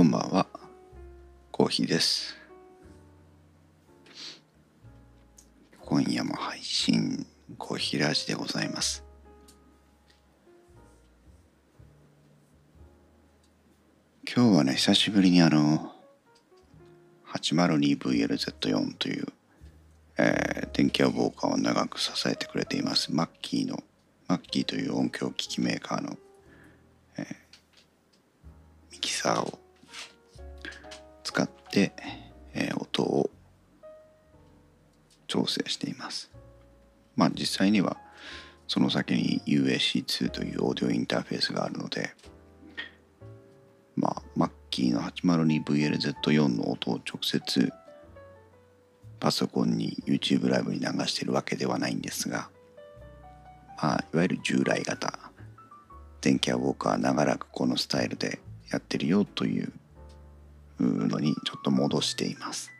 こんばんは、コーヒーです。今夜も配信、コーヒーラジでございます。今日はね、久しぶりにあの、802VLZ4 という、えー電気屋ウォーカーを長く支えてくれています、マッキーの、マッキーという音響機器メーカーの、えーミキサーを使って、え音を調整しています。まあ実際にはその先に UAC2 というオーディオインターフェースがあるので、まあ、マッキーの 802VLZ4 の音を直接パソコンに YouTube ライブに流しているわけではないんですが、まあ、いわゆる従来型電気屋ウォーカー長らくこのスタイルでやってるよというのにちょっと戻しています。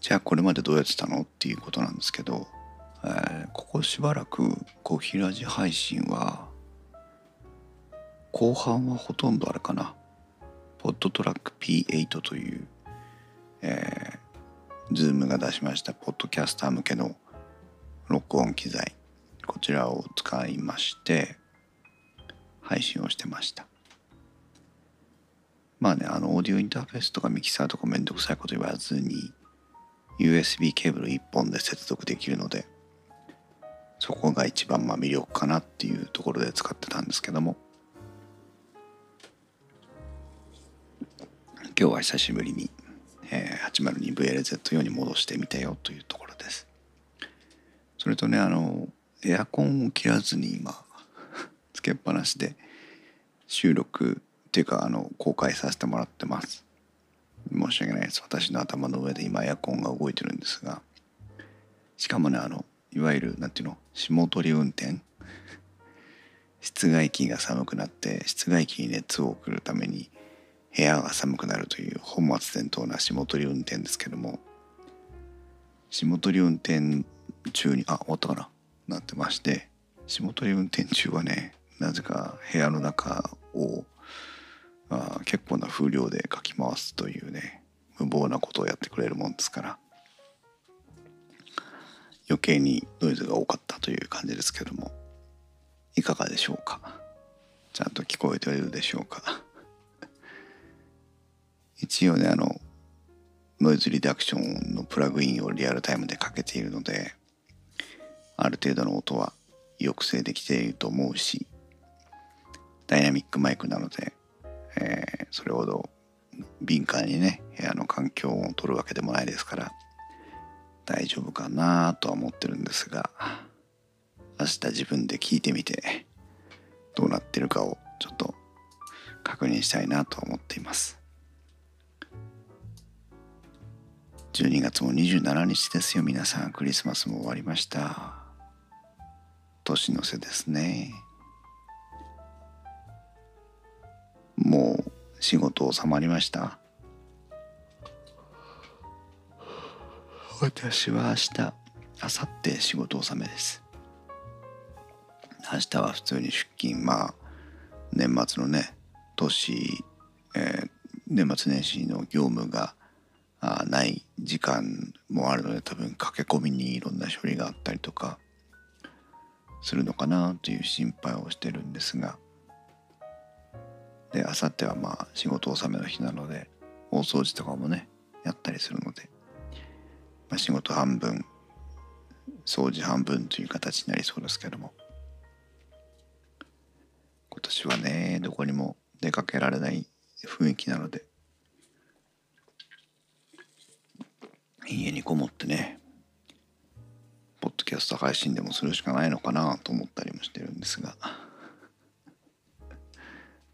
じゃあこれまでどうやってたのっていうことなんですけど、えーここしばらくコヒラジ配信は後半はほとんどあれかな。ポッドトラック P8 という、えー、ズームが出しましたポッドキャスター向けの録音機材。こちらを使いまして配信をしてました。まあねあのオーディオインターフェースとかミキサーとかめんどくさいこと言わずに USB ケーブル1本で接続できるのでそこが一番まあ魅力かなっていうところで使ってたんですけども。今日は久しぶりに、えー 802VLZ4 に戻してみたよというところです。それとねあのエアコンを切らずに今つけっぱなしで収録ていうかあの公開させてもらってます。申し訳ないです。私の頭の上で今エアコンが動いてるんですが。しかもねあのいわゆるなんていうの霜取り運転。室外機が寒くなって室外機に熱を送るために部屋が寒くなるという本末転倒な霜取り運転ですけども。霜取り運転中にあ終わったかな。なってまして。霜取り運転中はねなぜか部屋の中をあ結構な風量でかき回すというね無謀なことをやってくれるもんですから。余計にノイズが多かったという感じですけども。いかがでしょうか？ちゃんと聞こえているでしょうか？一応ねあのノイズリダクションのプラグインをリアルタイムでかけているのである程度の音は抑制できていると思うしダイナミックマイクなので、えーそれほど敏感にね部屋の環境を取るわけでもないですから大丈夫かなとは思ってるんですが明日自分で聞いてみてどうなってるかをちょっと確認したいなと思っています。12月も27日ですよ。皆さんクリスマスも終わりました。年の瀬ですね。もう仕事収まりました？私は明日明後日仕事納めです。明日は普通に出勤。まあ年末のね年、えー年末年始の業務があない時間もあるので多分駆け込みにいろんな処理があったりとかするのかなという心配をしてるんですがで明後日はまあ仕事納めの日なので大掃除とかもねやったりするので、まあ、仕事半分掃除半分という形になりそうですけども今年はねどこにも出かけられない雰囲気なので家にこもってねポッドキャスト配信でもするしかないのかなと思ったりもしてるんですが。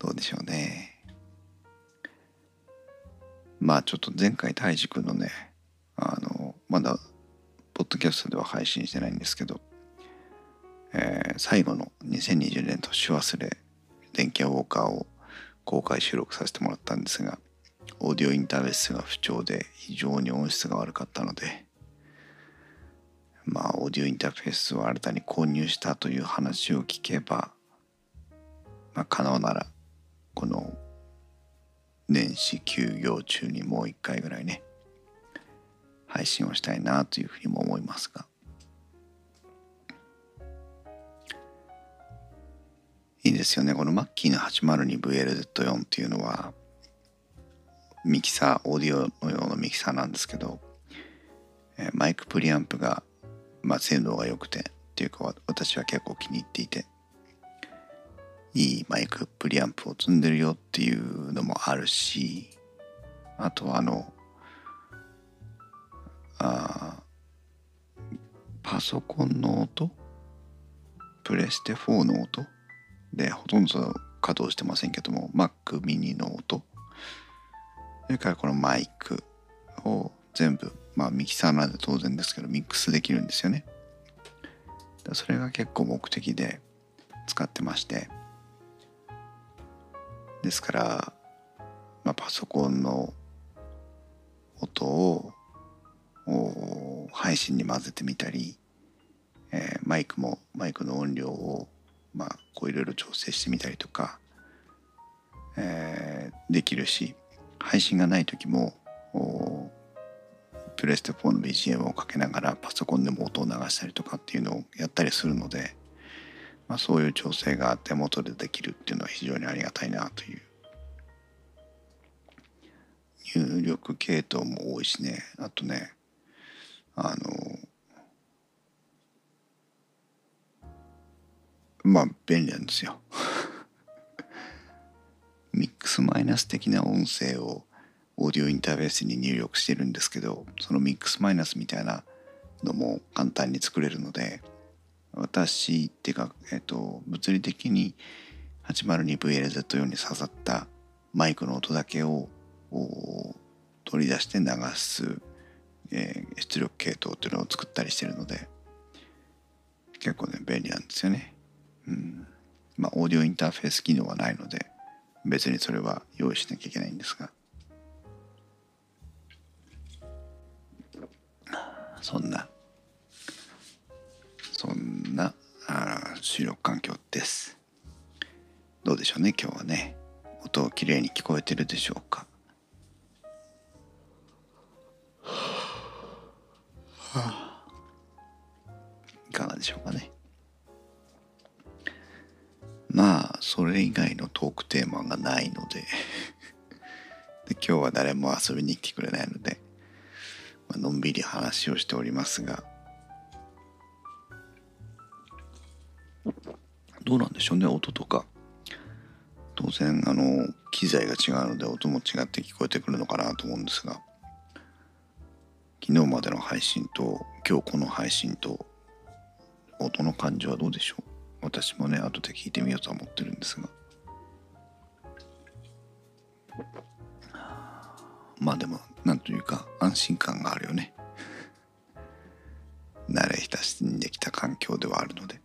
どうでしょうね。まあちょっと前回太一くんのねあのまだポッドキャストでは配信してないんですけど、えー最後の2020年年忘れ電気屋ウォーカーを公開収録させてもらったんですがオーディオインターフェースが不調で非常に音質が悪かったのでまあオーディオインターフェースを新たに購入したという話を聞けばまあ可能ならこの年始休業中にもう一回ぐらいね配信をしたいなというふうにも思いますが。いいですよね。このマッキーの 802VLZ4 っていうのはミキサーオーディオのようなミキサーなんですけど、マイクプリアンプが、まあ、性能が良くてっていうか私は結構気に入っていて。いいマイクプリアンプを積んでるよっていうのもあるしあとはあのあパソコンの音？プレステ4の音？でほとんど稼働してませんけども Mac mini の音？それからこのマイクを全部まあミキサーなんで当然ですけどミックスできるんですよね。それが結構目的で使ってまして。ですから、まあ、パソコンの音を配信に混ぜてみたり、えー、マイクもマイクの音量をまあこういろいろ調整してみたりとか、えー、できるし配信がない時もプレステ4の BGM をかけながらパソコンでも音を流したりとかっていうのをやったりするので、まあ、そういう調整が手元でできるっていうのは非常にありがたいなという。入力系統も多いしね。あとねあのまあ便利なんですよ。ミックスマイナス的な音声をオーディオインターフェースに入力してるんですけどそのミックスマイナスみたいなのも簡単に作れるので私っていうか、えっと、物理的に 802VLZ4 に刺さったマイクの音だけを取り出して流す、えー、出力系統っていうのを作ったりしてるので結構ね便利なんですよね。うん、まあオーディオインターフェース機能はないので別にそれは用意しなきゃいけないんですがそんなそんなあ収録環境です。どうでしょうね今日はね。音きれいに聞こえてるでしょうか。いかがでしょうかね。まあそれ以外のトークテーマがないので。で今日は誰も遊びに来てくれないので、まあのんびり話をしておりますが。どうなんでしょうね音とか。当然あの機材が違うので音も違って聞こえてくるのかなと思うんですが。昨日までの配信と今日この配信と音の感じはどうでしょう？私もね後で聞いてみようとは思ってるんですが。まあでもなんというか安心感があるよね。慣れ親しんできた環境ではあるので。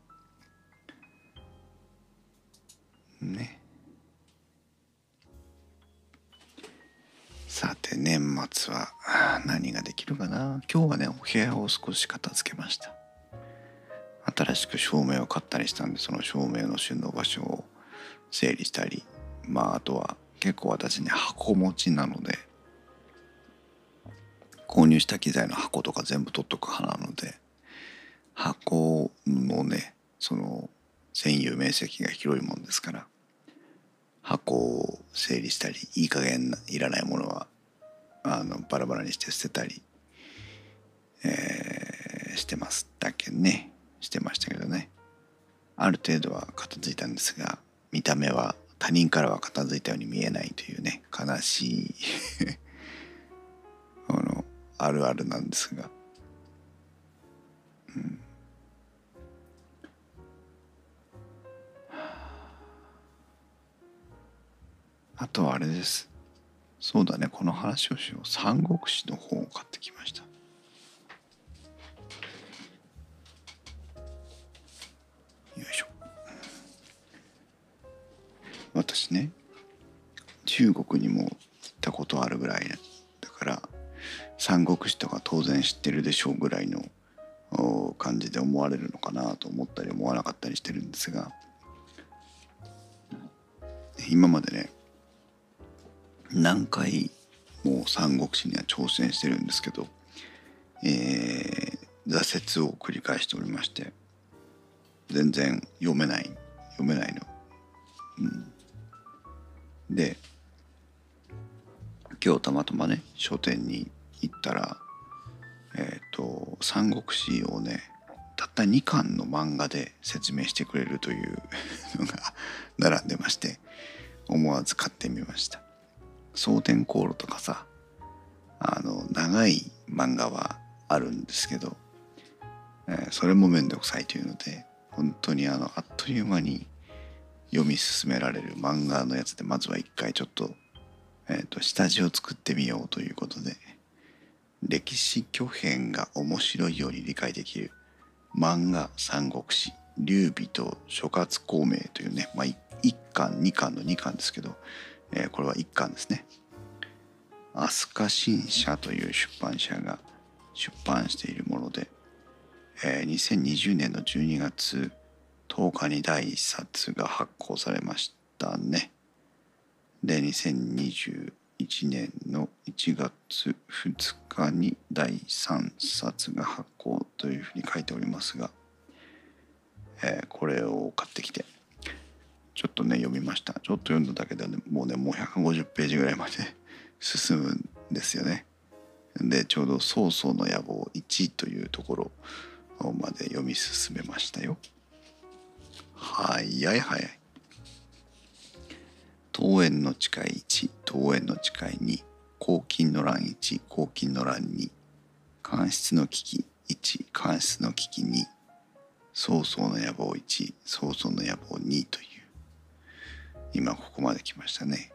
ね。さて年末は何ができるかな？今日はねお部屋を少し片付けました。新しく照明を買ったりしたんでその照明の収納場所を整理したりまああとは結構私ね箱持ちなので購入した機材の箱とか全部取っとく派なので箱のねその占有面積が広いもんですから箱を整理したりいい加減いらないものはあのバラバラにして捨てたり、えー、してますだけね。してましたけどね。ある程度は片付いたんですが見た目は他人からは片付いたように見えないというね悲しい あのあるあるなんですが、うん、あとはあれです。そうだね。この話をしよう。三国志の本を買ってきました。よいしょ。私ね中国にも行ったことあるぐらいだから三国志とか当然知ってるでしょうぐらいの感じで思われるのかなと思ったり思わなかったりしてるんですが今までね何回も三国志には挑戦してるんですけど、えー、挫折を繰り返しておりまして全然読めない読めないの。うん、で今日たまたまね書店に行ったらえっ、ー、と「三国志」をねたった2巻の漫画で説明してくれるというのが 並んでまして思わず買ってみました蒼天航路とかさあの長い漫画はあるんですけど、えー、それも面倒くさいというので本当にあのあっという間に読み進められる漫画のやつでまずは一回ちょっと,、えーと、下地を作ってみようということで歴史巨編が面白いように理解できる漫画三国志劉備と諸葛孔明というね、まあ、1巻2巻の2巻ですけど、えー、これは1巻ですね飛鳥新社という出版社が出版しているもので、えー、2020年の12月10日に第1冊が発行されましたね。で2021年の1月2日に第3冊が発行というふうに書いておりますが、えー、これをとね読みましたちょっと読んだだけで、ね、もうねもう150ページぐらいまで 進むんですよね。でちょうど「曹操の野望1」というところまで読み進めましたよ。早い早い。桃園の誓い1、桃園の誓い2、黄金の乱1、黄金の乱2、官室の危機1、官室の危機2、曹操の野望1、曹操の野望2という、今ここまで来ましたね。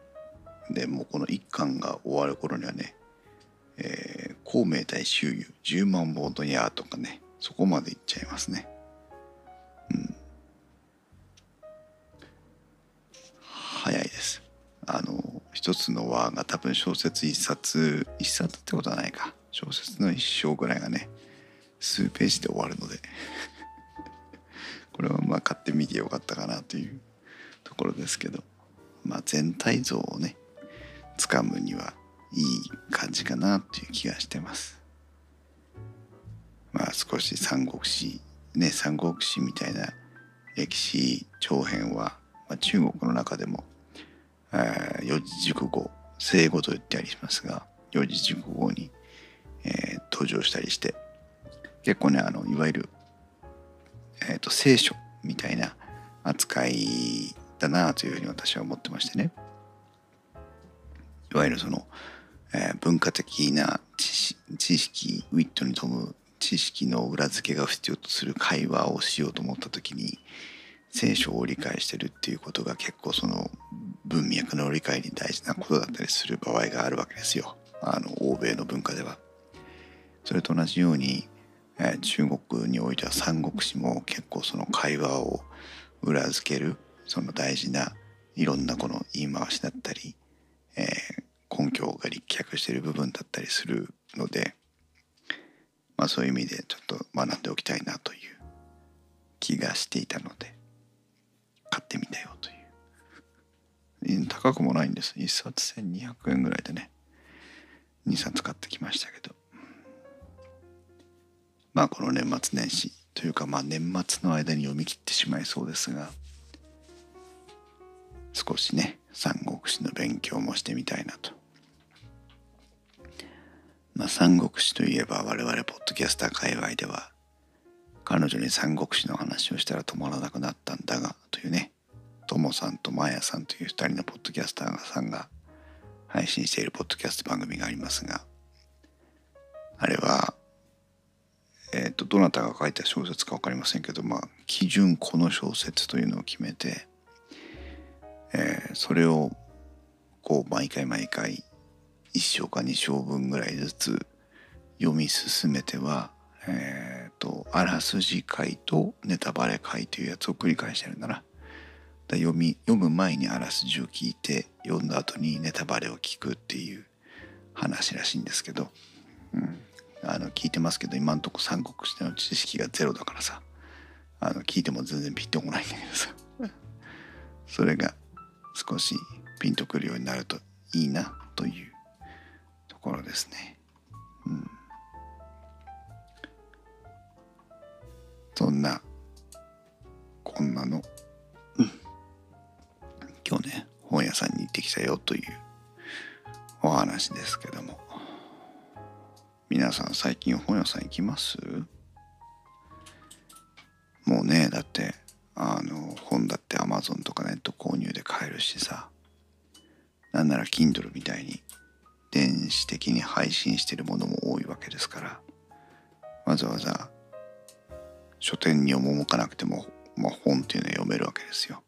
で、もうこの一巻が終わる頃にはね、えー、孔明対周遊10万本の矢とかね、そこまでいっちゃいますね。うん。早いです。あの一つの輪が多分小説一冊一冊ってことはないか小説の一章ぐらいがね数ページで終わるので これはまあ買ってみてよかったかなというところですけどまあ全体像をねつかむにはいい感じかなという気がしてます。まあ少し三国志ね三国志みたいな歴史長編は、まあ、中国の中でも四字熟語生語と言ってありますが四字熟語に、えー、登場したりして結構ねあのいわゆる、えーと、聖書みたいな扱いだなというふうに私は思ってましてねいわゆるその、えー、文化的な知識ウィットに富む知識の裏付けが必要とする会話をしようと思った時に聖書を理解してるっていうことが結構その文脈の理解に大事なことだったりする場合があるわけですよあの欧米の文化では。それと同じように、えー、中国においては三国志も結構その会話を裏付けるその大事ないろんなこの言い回しだったり、えー、根拠が立脚している部分だったりするので、まあ、そういう意味でちょっと学んでおきたいなという気がしていたので買ってみたよという。高くもないんです。1冊1200円ぐらいでね2冊買ってきましたけど。まあこの年末年始というかまあ年末の間に読み切ってしまいそうですが少しね三国志の勉強もしてみたいなと。まあ三国志といえば我々ポッドキャスター界隈では彼女に三国志の話をしたら止まらなくなったんだがというねともさんとまやさんという2人のポッドキャスターさんが配信しているポッドキャスト番組がありますがあれはえっ、ー、とどなたが書いた小説か分かりませんけどまあ基準この小説というのを決めて、えー、それをこう毎回毎回1章か2章分ぐらいずつ読み進めてはえっ、ー、とあらすじ回とネタバレ回というやつを繰り返してるんだな。だ読み読む前にあらすじを聞いて読んだ後にネタバレを聞くっていう話らしいんですけど、うん、あの聞いてますけど今んとこ三国志の知識がゼロだからさ。あの聞いても全然ピンとこないんだけどさ。それが少しピンとくるようになるといいなというところですね。うん、そんなこんなの、うん、今日ね本屋さんに行ってきたよというお話ですけども。皆さん最近本屋さん行きます？もうねだってあの本だって Amazon とかネット購入で買えるしさ。なんなら Kindle みたいに電子的に配信してるものも多いわけですから。わざわざ書店に赴かなくても、まあ、本っていうのは読めるわけですよ。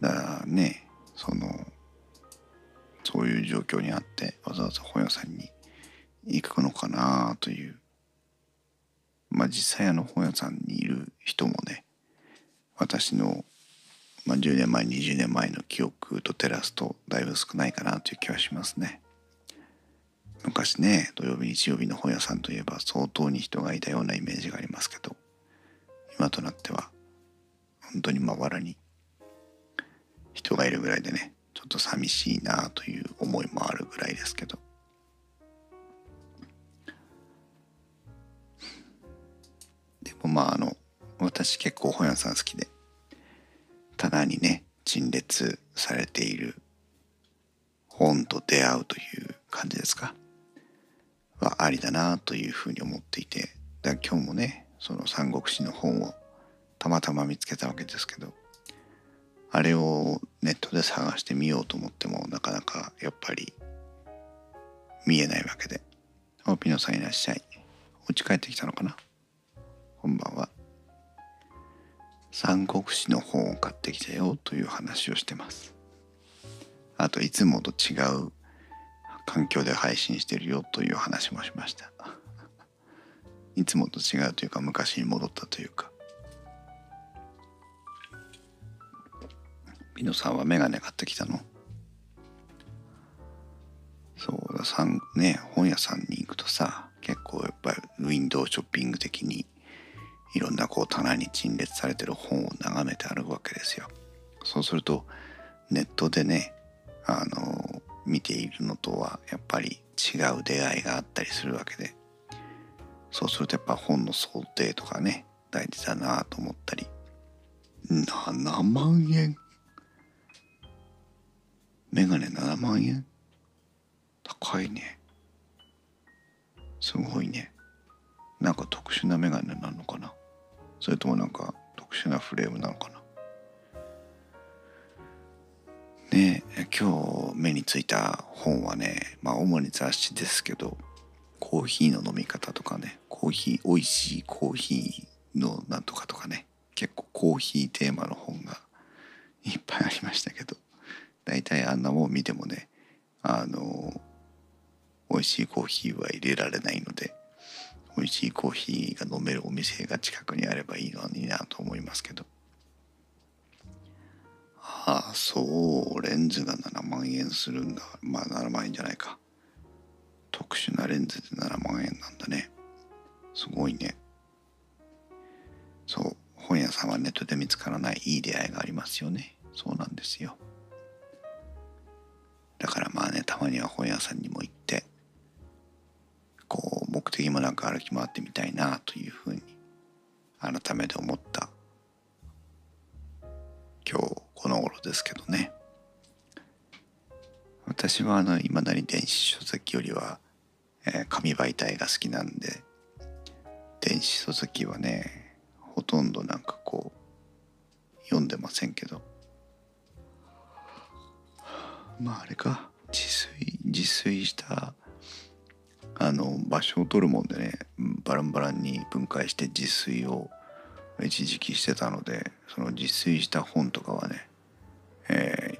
だからねそのそういう状況にあってわざわざ本屋さんに行くのかなという。まあ実際あの本屋さんにいる人もね私の、まあ、10年前20年前の記憶と照らすとだいぶ少ないかなという気はしますね。昔ね土曜日日曜日の本屋さんといえば相当に人がいたようなイメージがありますけど今となっては本当にまばらに人がいるぐらいでねちょっと寂しいなという思いもあるぐらいですけどでもまああの私結構本屋さん好きで棚にね陳列されている本と出会うという感じですか？はありだなというふうに思っていてだ今日もねその三国志の本をたまたま見つけたわけですけどあれをネットで探してみようと思ってもなかなかやっぱり見えないわけで「おピノさんいらっしゃい」お家帰ってきたのかな？こんばんは。三国志の本を買ってきたよという話をしてます。あといつもと違う環境で配信してるよという話もしました。いつもと違うというか昔に戻ったというか。ピノさんはメガネ買ってきたの？そうださんね本屋さんに行くとさ結構やっぱりウィンドウショッピング的にいろんなこう棚に陳列されてる本を眺めて歩くわけですよ。そうするとネットでねあの見ているのとはやっぱり違う出会いがあったりするわけで。そうするとやっぱ本の想定とかね大事だなと思ったり。7万円？メガネ7万円？高いね。すごいね。なんか特殊なメガネなのかな？それともなんか特殊なフレームなのかな。ね今日目についた本はねまあ主に雑誌ですけどコーヒーの飲み方とかねコーヒー美味しいコーヒーのなんとかとかね結構コーヒーテーマの本が いっぱいありましたけど大体あんなもん見てもねあの美味しいコーヒーは入れられないので美味しいコーヒーが飲めるお店が近くにあればいいのになと思いますけど。ああそうレンズが7万円するんだ。まあ7万円じゃないか。特殊なレンズで7万円なんだね。すごいね。そう本屋さんはネットで見つからないいい出会いがありますよね。そうなんですよ。だからまあねたまには本屋さんにも行ってこう目的もなく歩き回ってみたいなというふうに改めて思った今日この頃ですけどね。私はあの未だに電子書籍よりは、えー、紙媒体が好きなんで電子書籍はねほとんどなんかこう読んでませんけど。まああれか自炊自炊したあの場所を取るもんでねバランバランに分解して自炊を一時期してたのでその自炊した本とかはね、え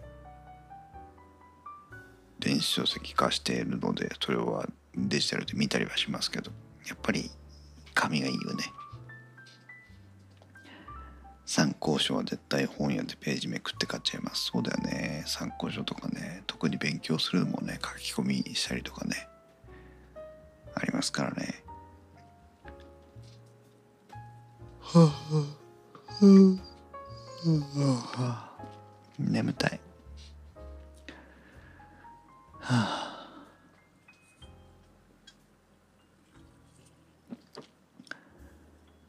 ー、電子書籍化しているのでそれはデジタルで見たりはしますけどやっぱり紙がいいよね。参考書は絶対本屋でページめくって買っちゃいます。そうだよね。参考書とかね特に勉強するのもね書き込みしたりとかね。ありますからね。眠たい。はあ、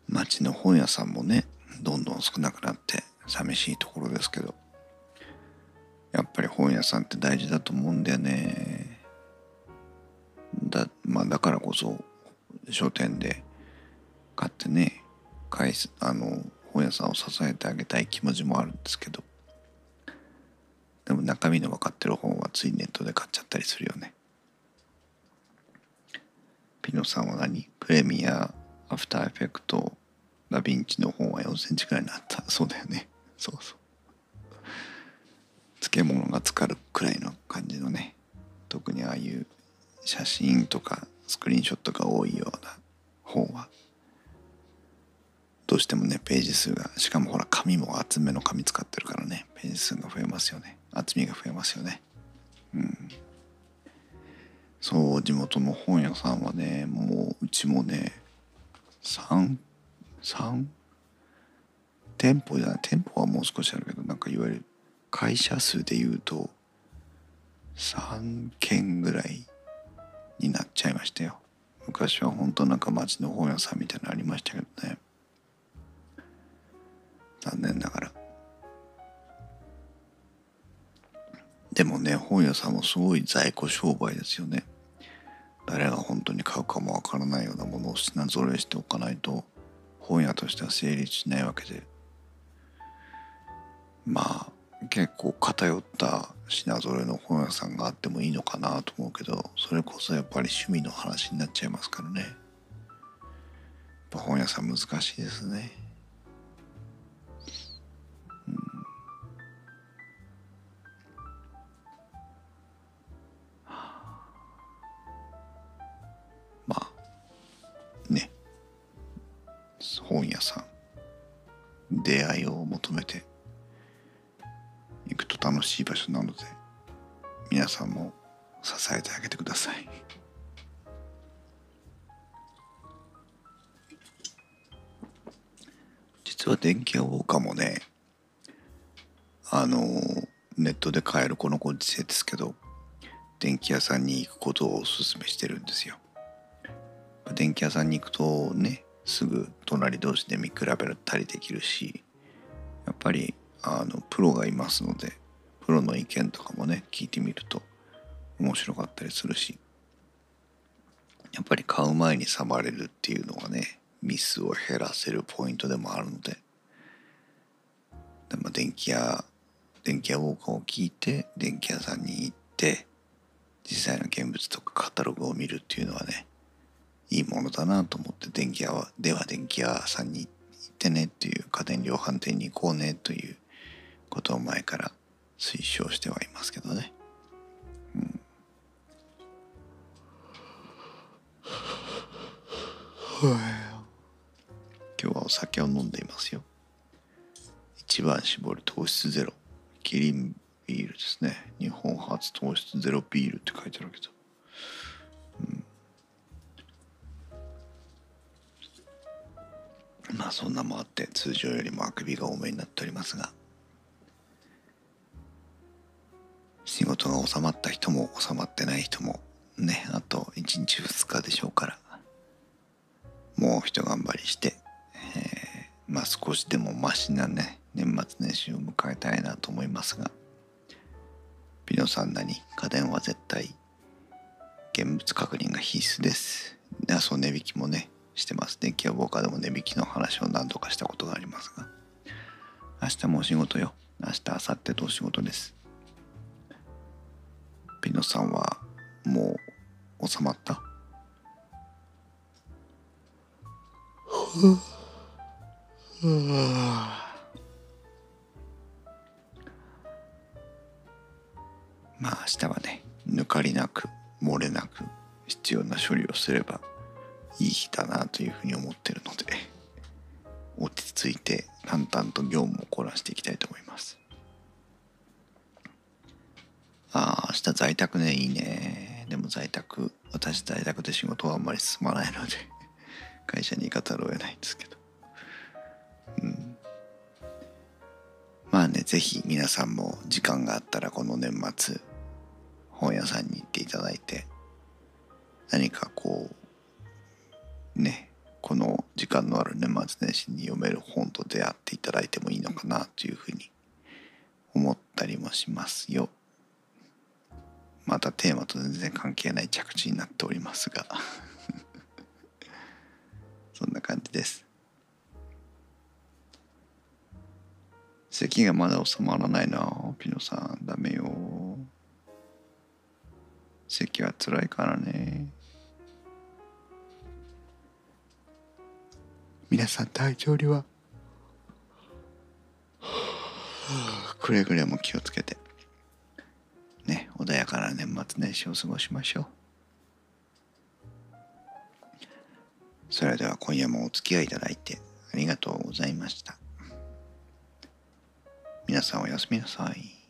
町の本屋さんもねどんどん少なくなって寂しいところですけどやっぱり本屋さんって大事だと思うんだよねまあ、だからこそ書店で買ってね返すあの本屋さんを支えてあげたい気持ちもあるんですけど。でも中身の分かってる本はついネットで買っちゃったりするよね。ピノさんは何？プレミアアフターエフェクトダヴィンチの本は4センチくらいになった。そうだよね。そうそう。漬物が浸かるくらいの感じのね。特にああいう写真とかクリーンショットが多いような本はどうしてもねページ数がしかもほら紙も厚めの紙使ってるからねページ数が増えますよね。厚みが増えますよね。うん。そう地元の本屋さんはねもううちもね3 3店舗じゃない店舗はもう少しあるけどなんかいわゆる会社数でいうと3軒ぐらいになっちゃいましたよ。昔は本当なんか町の本屋さんみたいなのありましたけどね。残念ながら。でもね本屋さんもすごい在庫商売ですよね。誰が本当に買うかもわからないようなものを品揃えしておかないと本屋としては成立しないわけで。まあ結構偏った品揃えの本屋さんがあってもいいのかなと思うけどそれこそやっぱり趣味の話になっちゃいますからね。やっぱ本屋さん難しいですね。うん。まあね。本屋さん。出会いを求めて。行くと楽しい場所なので皆さんも支えてあげてください。実は電気屋ウォーカーもねあのネットで買えるこのご時世ですけど電気屋さんに行くことをおすすめしてるんですよ。電気屋さんに行くとねすぐ隣同士で見比べたりできるしやっぱりあのプロがいますのでプロの意見とかもね聞いてみると面白かったりするしやっぱり買う前に触れるっていうのがねミスを減らせるポイントでもあるのでで、まあ、電気屋電気屋ウォーカーを聞いて電気屋さんに行って実際の現物とかカタログを見るっていうのはねいいものだなと思って電気屋はでは電気屋さんに行ってねっていう家電量販店に行こうねということを前から推奨してはいますけどね。うん、今日はお酒を飲んでいますよ。一番搾り糖質ゼロ。キリンビールですね。日本初糖質ゼロビールって書いてあるけど。まあそんなもあって通常よりもあくびが多めになっておりますが仕事が収まった人も収まってない人もねあと1日2日でしょうからもう一頑張りして、えー、まあ少しでもマシなね年末年始を迎えたいなと思いますがピノさんなに家電は絶対現物確認が必須です。でそう値引きもねしてます。電気屋ウォーカーでも値引きの話を何度かしたことがありますが明日もお仕事よ。明日明後日とお仕事です。ピノさんはもう収まった？まあ明日はね抜かりなく漏れなく必要な処理をすればいい日だなというふうに思ってるので落ち着いて淡々と業務をこなしていきたいと思います。ああ明日在宅ねいいね。でも在宅私在宅で仕事はあんまり進まないので会社に行かざるを得ないんですけど。うん。まあね是非皆さんも時間があったらこの年末本屋さんに行っていただいて何かこうねこの時間のある年末年始に読める本と出会っていただいてもいいのかなというふうに思ったりもしますよ。またテーマと全然関係ない着地になっておりますが。そんな感じです。咳がまだ収まらないなピノさん。ダメよ。咳は辛いからね。皆さん体調には。くれぐれも気をつけて。穏やかな年末年始を過ごしましょう。それでは今夜もお付き合いいただいてありがとうございました。皆さんおやすみなさい。